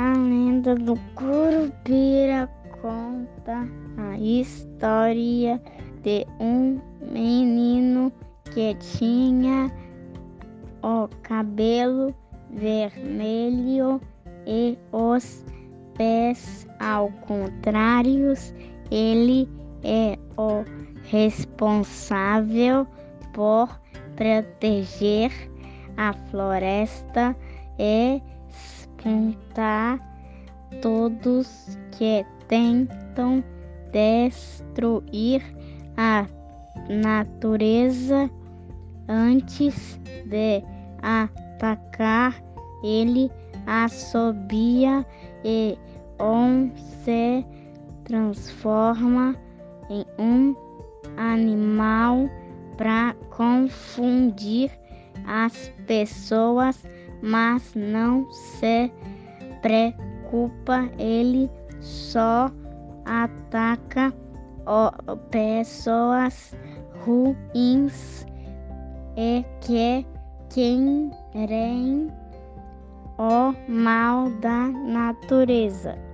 lenda do Curupira conta a história de um menino que tinha o cabelo vermelho e os pés ao contrário. Ele é o responsável por proteger a floresta e espantar todos que tentam destruir a natureza antes de atacar. Ele assobia e on se transforma em um animal para confundir as pessoas, mas não se preocupa, ele só ataca pessoas ruins e que querem o mal da natureza.